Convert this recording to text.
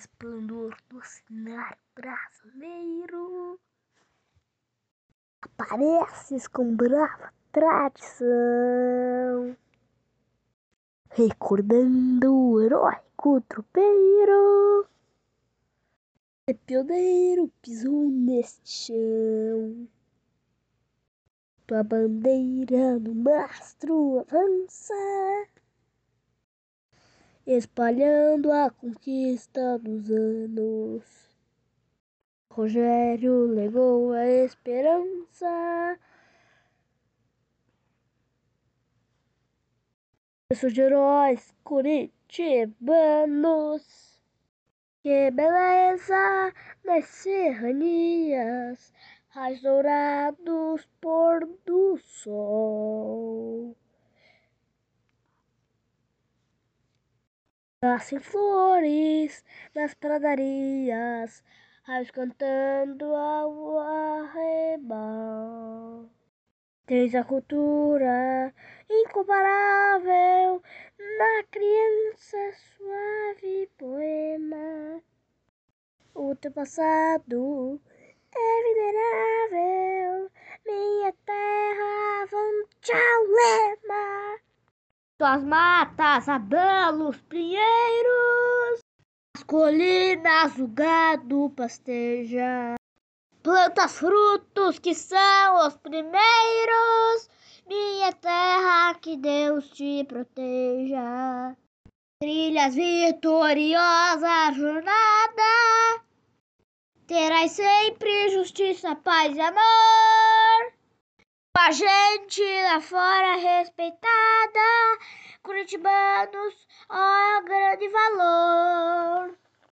esplendor do cenário brasileiro. Apareces com brava tradição, recordando o heróico tropeiro. É pioneiro pisou neste chão. Tua bandeira no mastro avança espalhando a conquista dos anos. Rogério legou a esperança. Berço de heróis curitibanos. Que beleza nas serranias, raios dourados, pôr do sol. Nascem flores nas pradarias, raios cantando ao arrebal. Tens a cultura incomparável na criança suave poema. O teu passado é venerável, minha terra, vão tchau, tuas matas, abelos, pinheiros, as colinas, o gado pasteja. Plantas, frutos que são os primeiros, minha terra, que Deus te proteja. Trilhas vitoriosa jornada, terás sempre justiça, paz e amor. A gente lá fora respeitada, curitibanos, ó grande valor.